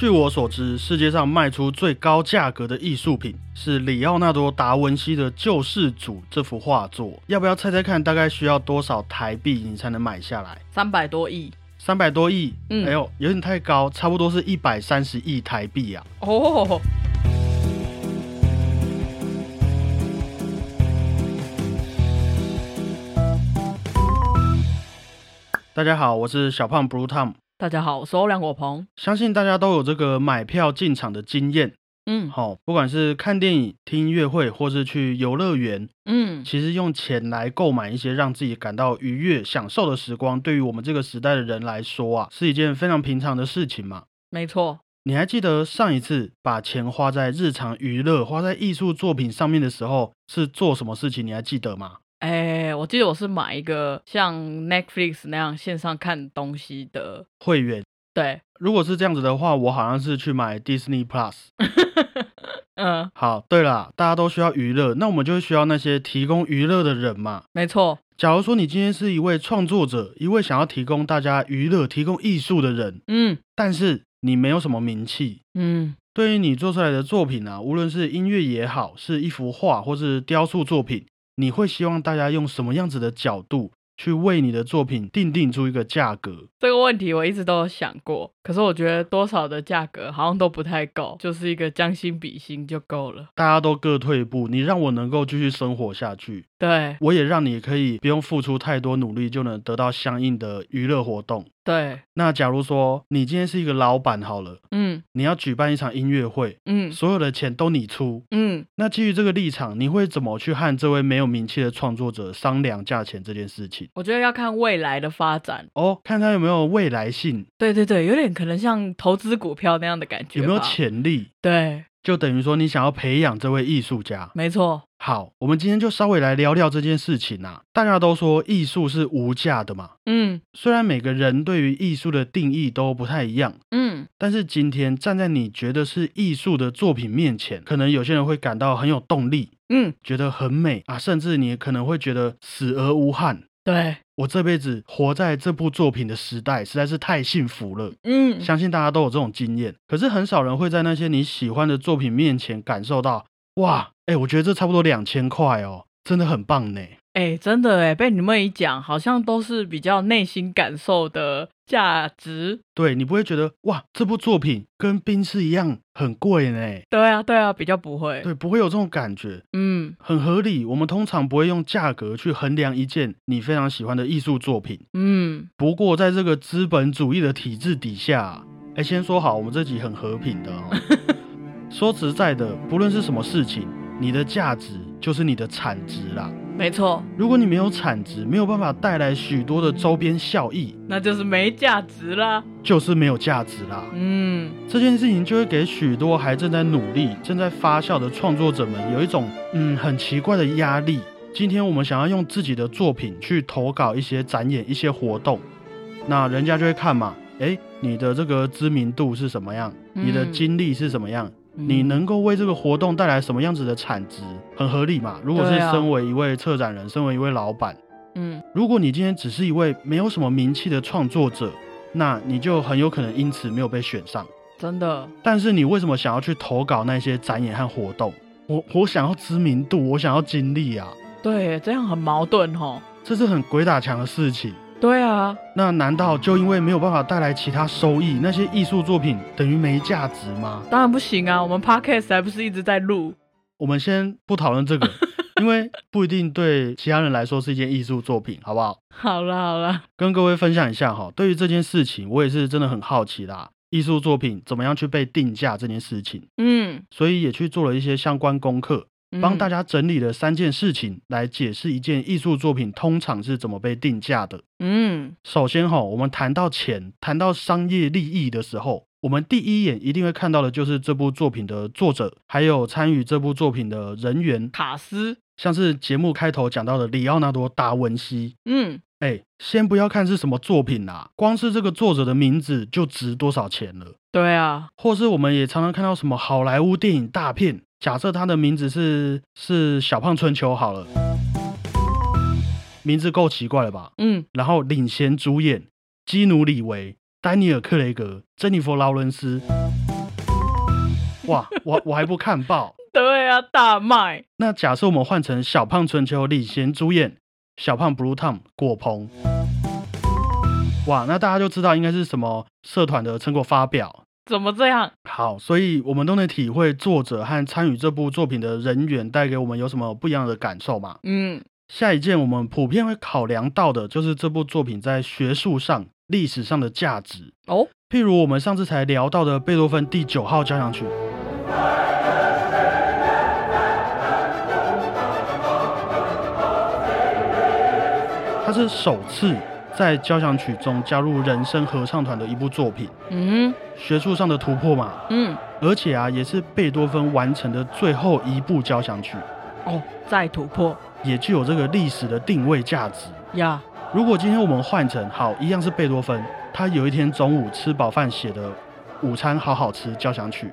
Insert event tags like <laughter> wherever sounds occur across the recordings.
据我所知，世界上卖出最高价格的艺术品是里奥纳多·达文西的《救世主》这幅画作。要不要猜猜看，大概需要多少台币你才能买下来？三百多亿三百多亿？嗯哎呦，有点太高，差不多是一百三十亿台币啊！哦。大家好，我是小胖 Blue Tom。大家好，我是欧良果鹏。相信大家都有这个买票进场的经验，嗯好、不管是看电影、听音乐会，或是去游乐园，嗯，其实用钱来购买一些让自己感到愉悦、享受的时光，对于我们这个时代的人来说啊，是一件非常平常的事情嘛。没错。你还记得上一次把钱花在日常娱乐、花在艺术作品上面的时候是做什么事情？你还记得吗？哎，我记得我是买一个像 Netflix 那样线上看东西的。会员。对，如果是这样子的话，我好像是去买 Disney Plus。<laughs> 嗯，好，对啦，大家都需要娱乐，那我们就需要那些提供娱乐的人嘛。没错。假如说你今天是一位创作者，一位想要提供大家娱乐、提供艺术的人，嗯但是你没有什么名气，嗯，对于你做出来的作品啊，无论是音乐也好，是一幅画或是雕塑作品，你会希望大家用什么样子的角度去为你的作品定定出一个价格？这个问题我一直都有想过，可是我觉得多少的价格好像都不太够，就是一个将心比心就够了。大家都各退一步，你让我能够继续生活下去，对我也让你可以不用付出太多努力就能得到相应的娱乐活动。对，那假如说你今天是一个老板好了，嗯你要举办一场音乐会，嗯所有的钱都你出，嗯，那基于这个立场，你会怎么去和这位没有名气的创作者商量价钱这件事情？我觉得要看未来的发展。哦，看他有没有未来性，对对对，有点可能像投资股票那样的感觉。有没有？潜力，对，就等于说你想要培养这位艺术家。没错。好，我们今天就稍微来聊聊这件事情啊。大家都说艺术是无价的嘛，嗯虽然每个人对于艺术的定义都不太一样，嗯，但是今天站在你觉得是艺术的作品面前，可能有些人会感到很有动力，嗯，觉得很美啊，甚至你可能会觉得死而无憾。对，我这辈子活在这部作品的时代，实在是太幸福了。嗯，相信大家都有这种经验，可是很少人会在那些你喜欢的作品面前感受到，哇，哎、我觉得这差不多两千块哦，真的很棒呢。哎，真的哎，被你们一讲，好像都是比较内心感受的价值。对你不会觉得哇，这部作品跟冰室一样很贵呢？对啊，对啊，比较不会。对，不会有这种感觉，嗯很合理。我们通常不会用价格去衡量一件你非常喜欢的艺术作品。嗯，不过，在这个资本主义的体制底下，哎，先说好，我们这集很和平的哦。<laughs> 说实在的，不论是什么事情，你的价值就是你的产值啦。没错，如果你没有产值，没有办法带来许多的周边效益，那就是没价值啦。就是没有价值啦。嗯这件事情就会给许多还正在努力、正在发酵的创作者们有一种嗯很奇怪的压力。今天我们想要用自己的作品去投稿一些展演、一些活动，那人家就会看嘛，诶，你的这个知名度是什么样？你的嗯经历是什么样？嗯你能够为这个活动带来什么样子的产值？很合理嘛。如果是身为一位策展人，身为一位老板，嗯如果你今天只是一位没有什么名气的创作者，那你就很有可能因此没有被选上。真的但是你为什么想要去投稿那些展演和活动？我我想要知名度，我想要经历啊，对，这样很矛盾哦。这是很鬼打墙的事情。对啊，那难道就因为没有办法带来其他收益，那些艺术作品等于没价值吗？当然不行啊，我们 podcast 还不是一直在录。我们先不讨论这个，<laughs> 因为不一定对其他人来说是一件艺术作品，好不好？好啦好啦，跟各位分享一下哈，对于这件事情，我也是真的很好奇啦。艺术作品怎么样去被定价这件事情，嗯，所以也去做了一些相关功课，帮大家。整理了三件事情来解释一件艺术作品通常是怎么被定价的。嗯首先哈，我们谈到钱、谈到商业利益的时候，我们第一眼一定会看到的就是这部作品的作者，还有参与这部作品的人员，卡斯。像是节目开头讲到的里奥纳多·达文西。嗯，哎，先不要看是什么作品啦，光是这个作者的名字就值多少钱了。对啊，或是我们也常常看到什么好莱坞电影大片，假设他的名字是是小胖春秋好了，名字够奇怪了吧？嗯然后领衔主演基努里维、丹尼尔克雷格、珍妮佛劳伦斯，哇，我我还不看报。<laughs> 对啊，大卖。那假设我们换成小胖春秋领衔主演，小胖 Blue Tom 果鹏，哇，那大家就知道应该是什么社团的成果发表。怎么这样？好，所以我们都能体会作者和参与这部作品的人员带给我们有什么不一样的感受嘛？嗯，下一件我们普遍会考量到的就是这部作品在学术上、历史上的价值。哦，譬如我们上次才聊到的贝多芬第九号交响曲，它是首次在交响曲中加入人声合唱团的一部作品，嗯学术上的突破嘛。嗯，而且啊，也是贝多芬完成的最后一部交响曲，哦，再突破也具有这个历史的定位价值。呀，如果今天我们换成好，一样是贝多芬，他有一天中午吃饱饭写的午餐好好吃交响曲，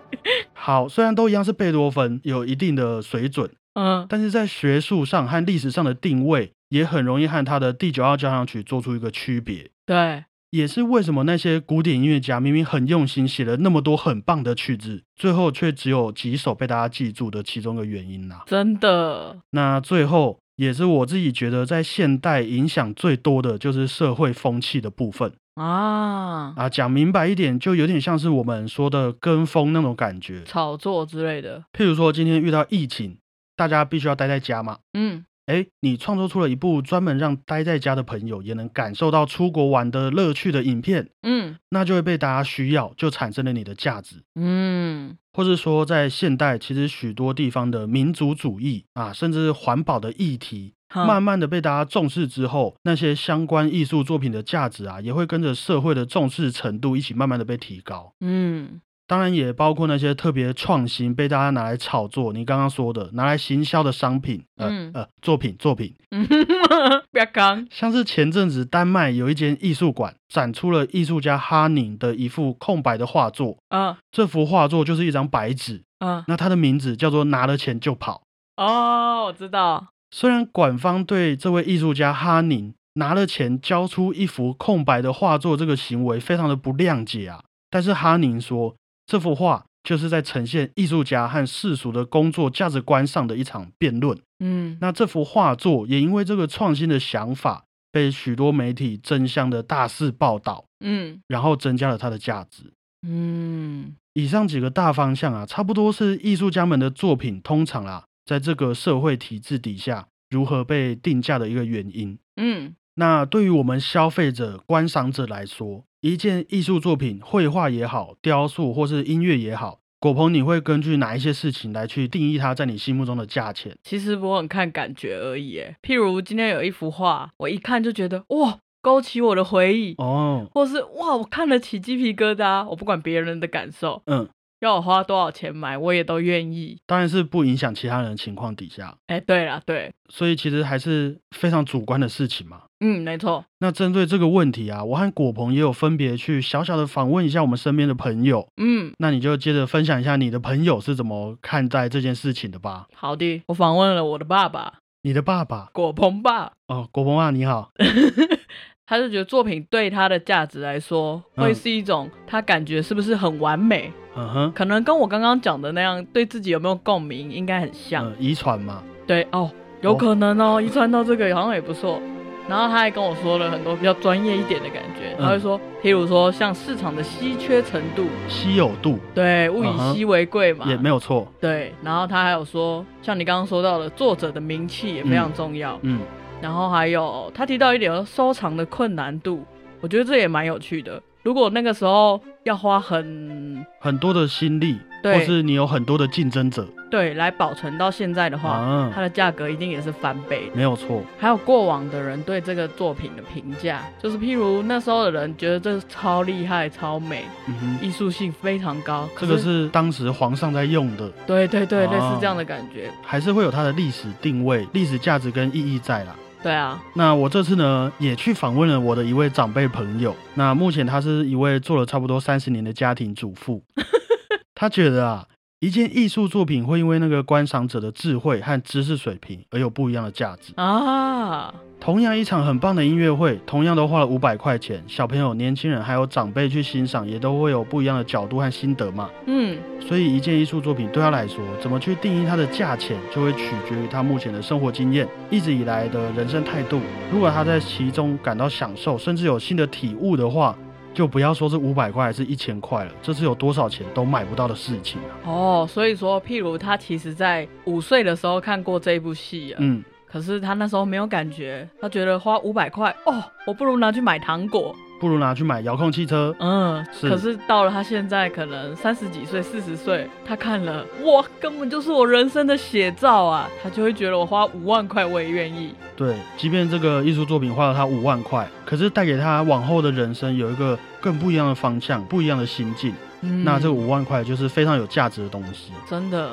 <laughs> 好，虽然都一样是贝多芬，有一定的水准，嗯，但是在学术上和历史上的定位，也很容易和他的第九号交响曲做出一个区别。对，也是为什么那些古典音乐家明明很用心写了那么多很棒的曲子，最后却只有几首被大家记住的其中一个原因啦。真的，那最后也是我自己觉得在现代影响最多的就是社会风气的部分啊，啊。讲明白一点，就有点像是我们说的跟风那种感觉。炒作之类的，譬如说今天遇到疫情，大家必须要待在家嘛。嗯，诶，你创作出了一部专门让待在家的朋友也能感受到出国玩的乐趣的影片，嗯那就会被大家需要，就产生了你的价值。嗯，或是说，在现代，其实许多地方的民族主义啊，甚至环保的议题，慢慢的被大家重视之后，那些相关艺术作品的价值啊，也会跟着社会的重视程度一起慢慢的被提高。嗯，当然，也包括那些特别创新被大家拿来炒作，你刚刚说的拿来行销的商品，呃、嗯。呃，作品作品，嗯，<laughs> 不要刚，像是前阵子丹麦有一间艺术馆展出了艺术家哈宁的一幅空白的画作，嗯。这幅画作就是一张白纸，嗯，那它的名字叫做拿了钱就跑。哦，我知道，虽然馆方对这位艺术家哈宁拿了钱交出一幅空白的画作这个行为非常的不谅解啊，但是哈宁说这幅画就是在呈现艺术家和世俗的工作价值观上的一场辩论。嗯那这幅画作也因为这个创新的想法被许多媒体争相的大肆报道，嗯然后增加了它的价值。嗯以上几个大方向啊，差不多是艺术家们的作品通常啊，在这个社会体制底下如何被定价的一个原因。嗯，那对于我们消费者、观赏者来说，一件艺术作品，绘画也好，雕塑或是音乐也好，果鹏，你会根据哪一些事情来去定义它在你心目中的价钱？其实我很看感觉而已，诶，譬如今天有一幅画，我一看就觉得哇，勾起我的回忆，哦，或是哇，我看了起鸡皮疙瘩，我不管别人的感受，嗯，要我花多少钱买，我也都愿意。当然是不影响其他人的情况底下，哎，对了，对，所以其实还是非常主观的事情嘛。嗯，没错，那针对这个问题啊，我和果鹏也有分别去小小的访问一下我们身边的朋友。嗯，那你就接着分享一下你的朋友是怎么看待这件事情的吧。好的，我访问了我的爸爸你的爸爸果鹏爸，哦，果鹏啊，你好。<laughs> 他就觉得作品对他的价值来说，嗯会是一种他感觉是不是很完美，嗯哼，可能跟我刚刚讲的那样，对自己有没有共鸣，应该很像。嗯，遗传嘛，对哦，有可能哦，遗传到这个好像也不错。然后他还跟我说了很多比较专业一点的感觉，嗯他会说，譬如说像市场的稀缺程度，稀有度对，物以稀为贵嘛，也没有错。对。然后他还有说，像你刚刚说到的，作者的名气也非常重要。嗯，然后还有他提到一点收藏的困难度，我觉得这也蛮有趣的。如果那个时候要花很很多的心力，对或是你有很多的竞争者对来保存到现在的话，啊它，的价格一定也是翻倍的。没有错。还有过往的人对这个作品的评价，就是譬如那时候的人觉得这超厉害、超美，嗯哼，艺术性非常高。可这个是当时皇上在用的，对对对，啊类似这样的感觉。还是会有它的历史定位、历史价值跟意义在啦。对啊，那我这次呢，也去访问了我的一位长辈朋友。那目前他是一位做了差不多三十年的家庭主妇。<laughs> 他觉得啊，一件艺术作品会因为那个观赏者的智慧和知识水平而有不一样的价值。啊，同样一场很棒的音乐会，同样都花了五百块钱，小朋友、年轻人还有长辈去欣赏，也都会有不一样的角度和心得嘛。嗯，所以一件艺术作品对他来说，怎么去定义它的价钱，就会取决于他目前的生活经验、一直以来的人生态度。如果他在其中感到享受，甚至有新的体悟的话，就不要说是五百块还是一千块了，这是有多少钱都买不到的事情啊。哦，所以说，譬如他其实在五岁的时候看过这部戏啊，嗯，可是他那时候没有感觉，他觉得花五百块，哦，我不如拿去买糖果。不如拿去买遥控汽车。嗯，是可是到了他现在可能三十几岁、四十岁，他看了，哇，根本就是我人生的写照啊，他就会觉得我花五万块我也愿意。对，即便这个艺术作品花了他五万块，可是带给他往后的人生有一个更不一样的方向、不一样的心境。嗯那这五万块就是非常有价值的东西。真的，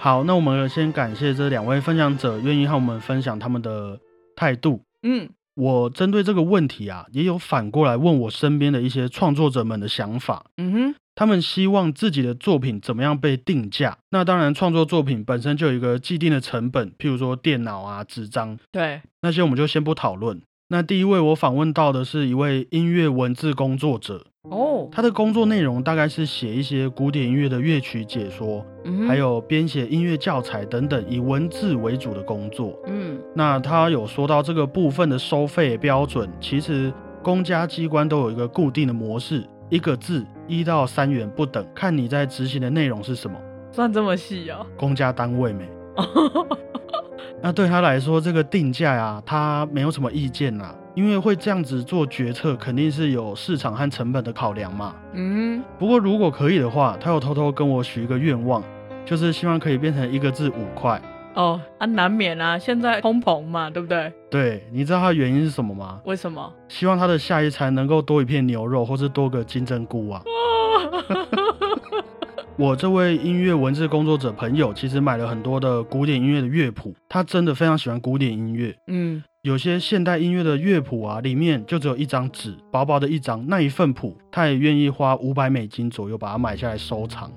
好，那我们先感谢这两位分享者愿意和我们分享他们的态度。嗯我针对这个问题啊，也有反过来问我身边的一些创作者们的想法。嗯哼，他们希望自己的作品怎么样被定价？那当然，创作作品本身就有一个既定的成本，譬如说电脑啊、纸张对，那些，我们就先不讨论。那第一位我访问到的是一位音乐文字工作者，哦，他的工作内容大概是写一些古典音乐的乐曲解说，嗯还，有编写音乐教材等等，以文字为主的工作。嗯那他有说到这个部分的收费标准，其实公家机关都有一个固定的模式，一个字一到三元不等，看你在执行的内容是什么。算这么细哦。公家单位没。<laughs> 那对他来说，这个定价呀，他没有什么意见啦，因为会这样子做决策，肯定是有市场和成本的考量嘛。嗯不过如果可以的话，他有偷偷跟我许一个愿望，就是希望可以变成一个字五块。哦啊，难免啊，现在通膨嘛，对不对？对，你知道他的原因是什么吗？为什么？希望他的下一餐能够多一片牛肉，或是多个金针菇啊。<laughs> 我这位音乐文字工作者朋友，其实买了很多的古典音乐的乐谱，他真的非常喜欢古典音乐。嗯有些现代音乐的乐谱啊，里面就只有一张纸，薄薄的一张，那一份谱，他也愿意花五百美金左右把它买下来收藏。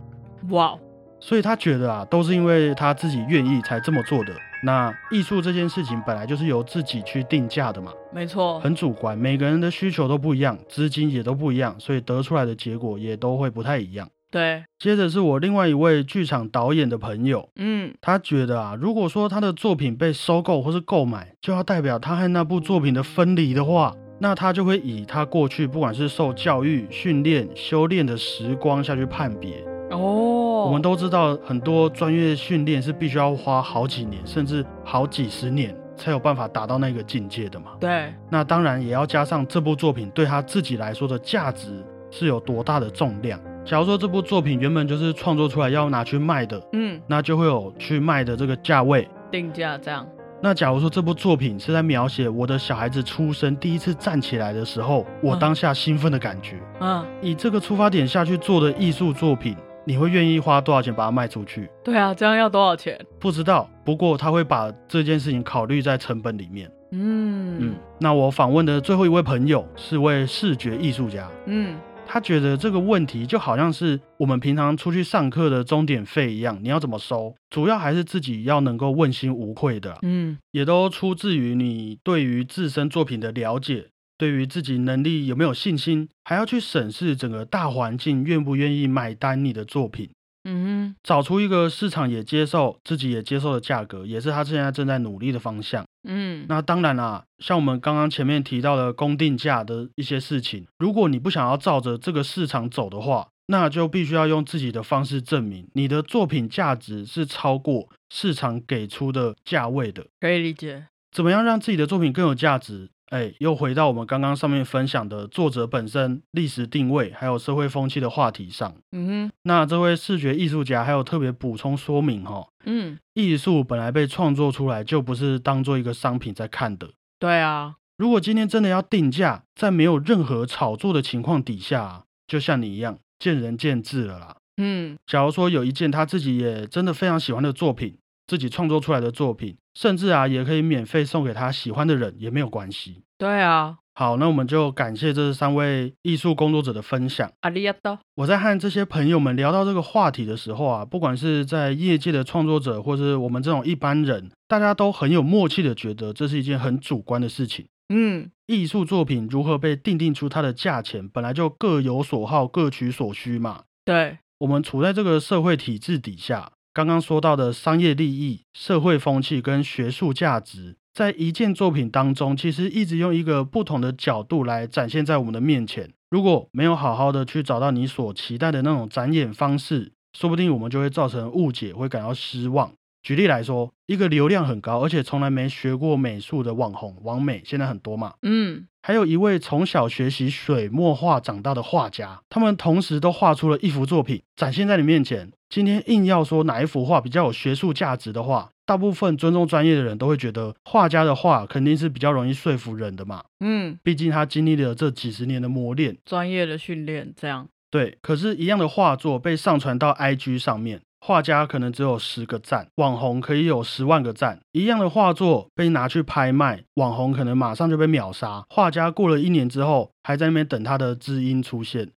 哇，所以他觉得啊，都是因为他自己愿意才这么做的。那艺术这件事情本来就是由自己去定价的嘛，没错，很主观，每个人的需求都不一样，资金也都不一样，所以得出来的结果也都会不太一样。对，接着是我另外一位剧场导演的朋友，嗯他觉得啊，如果说他的作品被收购或是购买，就要代表他和那部作品的分离的话，那他就会以他过去不管是受教育、训练、修炼的时光下去判别。哦，我们都知道，很多专业训练是必须要花好几年，甚至好几十年才有办法达到那个境界的嘛。对，那当然也要加上这部作品对他自己来说的价值是有多大的重量。假如说这部作品原本就是创作出来要拿去卖的，嗯，那就会有去卖的这个价位。定价这样，那假如说这部作品是在描写我的小孩子出生第一次站起来的时候，我嗯当下兴奋的感觉，嗯，以这个出发点下去做的艺术作品，你会愿意花多少钱把它卖出去？对啊，这样要多少钱？不知道，不过他会把这件事情考虑在成本里面。嗯嗯，那我访问的最后一位朋友是位视觉艺术家，嗯他觉得这个问题就好像是我们平常出去上课的钟点费一样，你要怎么收，主要还是自己要能够问心无愧的啊、嗯。也都出自于你对于自身作品的了解，对于自己能力有没有信心，还要去审视整个大环境愿不愿意买单你的作品。嗯找出一个市场也接受、自己也接受的价格，也是他现在正在努力的方向。嗯，那当然啦，像我们刚刚前面提到的公定价的一些事情，如果你不想要照着这个市场走的话，那就必须要用自己的方式证明你的作品价值是超过市场给出的价位的。可以理解。怎么样让自己的作品更有价值？哎，又回到我们刚刚上面分享的作者本身、历史定位还有社会风气的话题上。嗯哼，那这位视觉艺术家还有特别补充说明哈、哦，嗯，艺术本来被创作出来就不是当做一个商品在看的。对啊，如果今天真的要定价，在没有任何炒作的情况底下啊，就像你一样，见仁见智了啦。嗯假如说有一件他自己也真的非常喜欢的作品，自己创作出来的作品，甚至啊也可以免费送给他喜欢的人，也没有关系。对啊，好，那我们就感谢这三位艺术工作者的分享。阿里亚多，我在和这些朋友们聊到这个话题的时候啊，不管是在业界的创作者，或是我们这种一般人，大家都很有默契的觉得这是一件很主观的事情。嗯，艺术作品如何被定定出它的价钱，本来就各有所好，各取所需嘛。对，我们处在这个社会体制底下，刚刚说到的商业利益、社会风气跟学术价值，在一件作品当中，其实一直用一个不同的角度来展现在我们的面前。如果没有好好的去找到你所期待的那种展演方式，说不定我们就会造成误解，会感到失望。举例来说，一个流量很高，而且从来没学过美术的网红王美，现在很多嘛。嗯，还有一位从小学习水墨画长大的画家，他们同时都画出了一幅作品，展现在你面前。今天硬要说哪一幅画比较有学术价值的话，大部分尊重专业的人都会觉得画家的画肯定是比较容易说服人的嘛。嗯，毕竟他经历了这几十年的磨练。专业的训练这样。对，可是，一样的画作被上传到 IG 上面。画家可能只有十个赞，网红可以有十万个赞。一样的画作被拿去拍卖，网红可能马上就被秒杀。画家过了一年之后，还在那边等他的知音出现，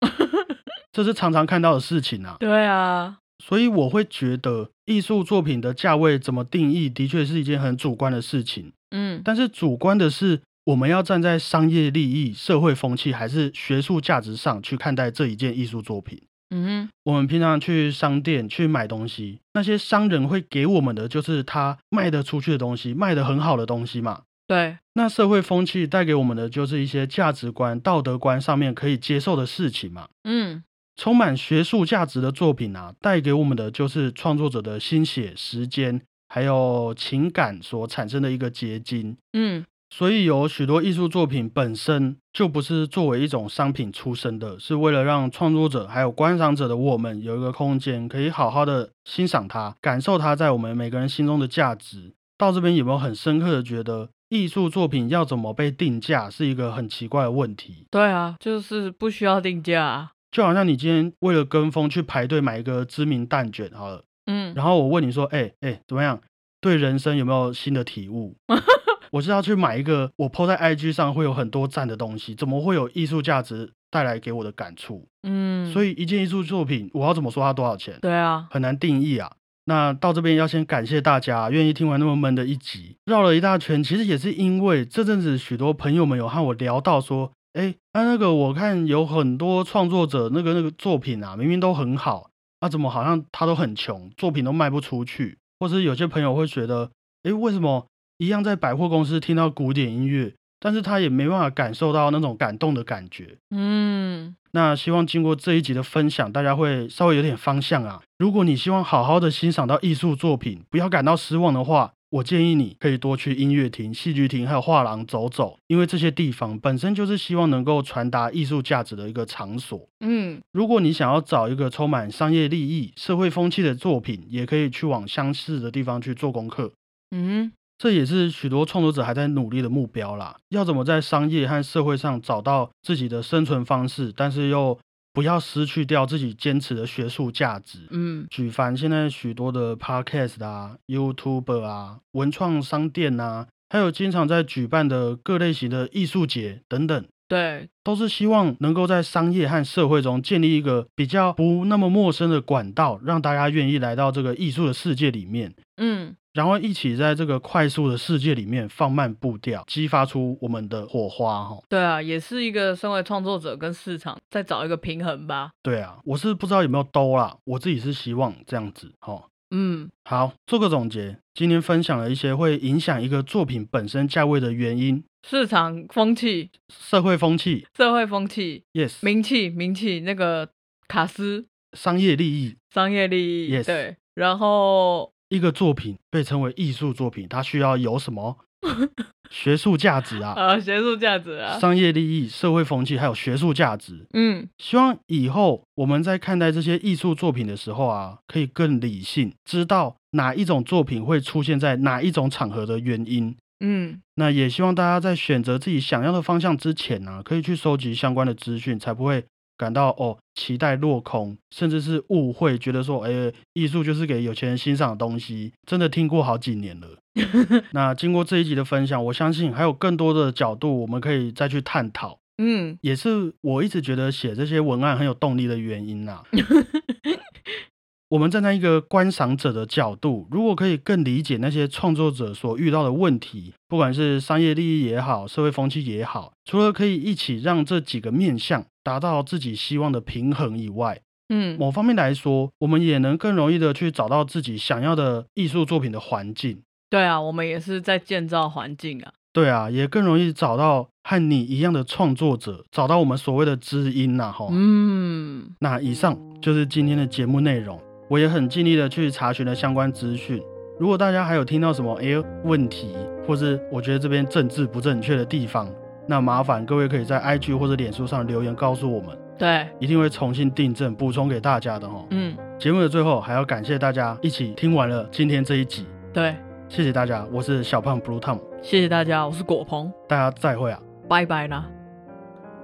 <laughs> 这是常常看到的事情啊。对啊，所以我会觉得艺术作品的价位怎么定义，的确是一件很主观的事情。嗯，但是主观的是，我们要站在商业利益、社会风气还是学术价值上去看待这一件艺术作品。嗯哼，我们平常去商店去买东西，那些商人会给我们的就是他卖得出去的东西，卖得很好的东西嘛。对，那社会风气带给我们的就是一些价值观、道德观上面可以接受的事情嘛。嗯，充满学术价值的作品啊，带给我们的就是创作者的心血、时间还有情感所产生的一个结晶。嗯，所以有许多艺术作品本身就不是作为一种商品出生的，是为了让创作者还有观赏者的我们有一个空间，可以好好的欣赏它，感受它在我们每个人心中的价值。到这边有没有很深刻的觉得，艺术作品要怎么被定价是一个很奇怪的问题？对啊，就是不需要定价啊。就好像你今天为了跟风去排队买一个知名蛋卷好了，嗯，然后我问你说，哎、哎、怎么样？对人生有没有新的体悟？<laughs> 我是要去买一个我 PO 在 IG 上会有很多赞的东西，怎么会有艺术价值带来给我的感触？嗯，所以一件艺术作品，我要怎么说它多少钱？对啊，很难定义啊。那到这边要先感谢大家愿意听完那么闷的一集，绕了一大圈，其实也是因为这阵子许多朋友们有和我聊到说，哎，那那个我看有很多创作者那个那个作品啊，明明都很好，啊怎么好像他都很穷，作品都卖不出去，或是有些朋友会觉得，哎，为什么一样在百货公司听到古典音乐，但是他也没办法感受到那种感动的感觉？嗯，那希望经过这一集的分享，大家会稍微有点方向啊。如果你希望好好的欣赏到艺术作品，不要感到失望的话，我建议你可以多去音乐厅、戏剧厅还有画廊走走，因为这些地方本身就是希望能够传达艺术价值的一个场所。嗯，如果你想要找一个充满商业利益、社会风气的作品，也可以去往相似的地方去做功课。嗯，这也是许多创作者还在努力的目标啦。要怎么在商业和社会上找到自己的生存方式，但是又不要失去掉自己坚持的学术价值？嗯，举凡现在许多的 podcast 啊、YouTube 啊、文创商店啊，还有经常在举办的各类型的艺术节等等，对，都是希望能够在商业和社会中建立一个比较不那么陌生的管道，让大家愿意来到这个艺术的世界里面。嗯，然后一起在这个快速的世界里面放慢步调，激发出我们的火花哈。对啊，也是一个身为创作者跟市场再找一个平衡吧。对啊，我是不知道有没有兜啦，我自己是希望这样子哈。嗯，好，做个总结，今天分享了一些会影响一个作品本身价位的原因，市场风气、社会风气。社会风气、，yes，名气、名气，那个卡斯商业利益，商业利益 Yes 对，然后一个作品被称为艺术作品，它需要有什么 <laughs> 学术价值啊？啊，学术价值啊，商业利益、社会风气，还有学术价值。嗯希望以后我们在看待这些艺术作品的时候啊，可以更理性，知道哪一种作品会出现在哪一种场合的原因。嗯，那也希望大家在选择自己想要的方向之前呢、可以去收集相关的资讯，才不会感到哦期待落空，甚至是误会，觉得说，哎，艺术就是给有钱人欣赏的东西，真的听过好几年了。<laughs> 那经过这一集的分享，我相信还有更多的角度我们可以再去探讨。嗯，也是我一直觉得写这些文案很有动力的原因呐。<laughs> <laughs> 我们站在一个观赏者的角度，如果可以更理解那些创作者所遇到的问题，不管是商业利益也好，社会风气也好，除了可以一起让这几个面向达到自己希望的平衡以外，嗯，某方面来说，我们也能更容易的去找到自己想要的艺术作品的环境。对啊，我们也是在建造环境啊。对啊，也更容易找到和你一样的创作者，找到我们所谓的知音呐，哈。嗯，那以上就是今天的节目内容。我也很尽力的去查询了相关资讯。如果大家还有听到什么哎问题，或是我觉得这边政治不正确的地方，那麻烦各位可以在 IG 或者脸书上留言告诉我们，对，一定会重新订正补充给大家的哈。嗯，节目的最后还要感谢大家一起听完了今天这一集，对，谢谢大家，我是小胖 Blue Tom，谢谢大家，我是果鹏，大家再会啊，拜拜啦。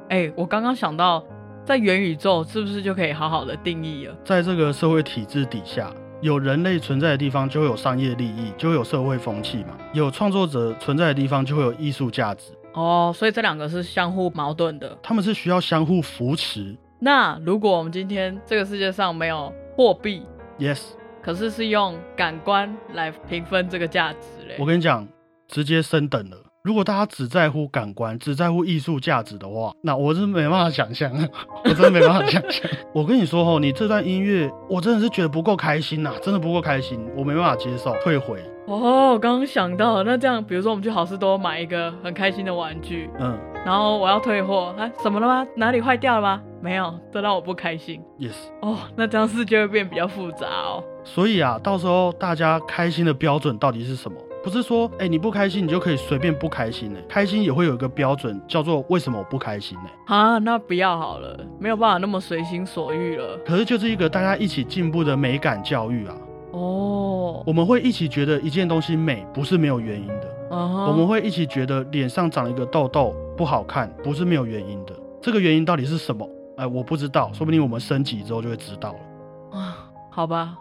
哎，我刚刚想到。在元宇宙是不是就可以好好的定义了？在这个社会体制底下，有人类存在的地方就会有商业利益，就会有社会风气嘛。有创作者存在的地方就会有艺术价值。哦，所以这两个是相互矛盾的，他们是需要相互扶持。那如果我们今天这个世界上没有货币，yes，可是是用感官来平分这个价值嘞？我跟你讲，直接升等了。如果大家只在乎感官，只在乎艺术价值的话，那我是没办法想象，<laughs> 我真的没办法想象。我跟你说吼，你这段音乐，我真的是觉得不够开心呐，真的不够开心，我没办法接受，退回。哦，我刚刚想到，那这样，比如说我们去好事多买一个很开心的玩具，嗯，然后我要退货，啊，什么了吗？哪里坏掉了吗？没有，这让我不开心。Yes。哦，那这样事就会变比较复杂哦。所以啊，到时候大家开心的标准到底是什么？不是说，哎，你不开心，你就可以随便不开心呢？开心也会有一个标准，叫做为什么我不开心呢？啊，那不要好了，没有办法那么随心所欲了。可是就是一个大家一起进步的美感教育啊。哦，我们会一起觉得一件东西美，不是没有原因的。我们会一起觉得脸上长了一个痘痘不好看，不是没有原因的。这个原因到底是什么？哎，我不知道，说不定我们升级之后就会知道了。啊，好吧。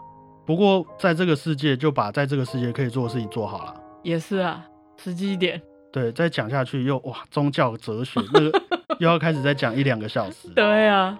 不过在这个世界，就把在这个世界可以做的事情做好了。也是啊，实际一点。对，再讲下去又哇，宗教哲学那个 <laughs> 又要开始再讲一两个小时。对啊。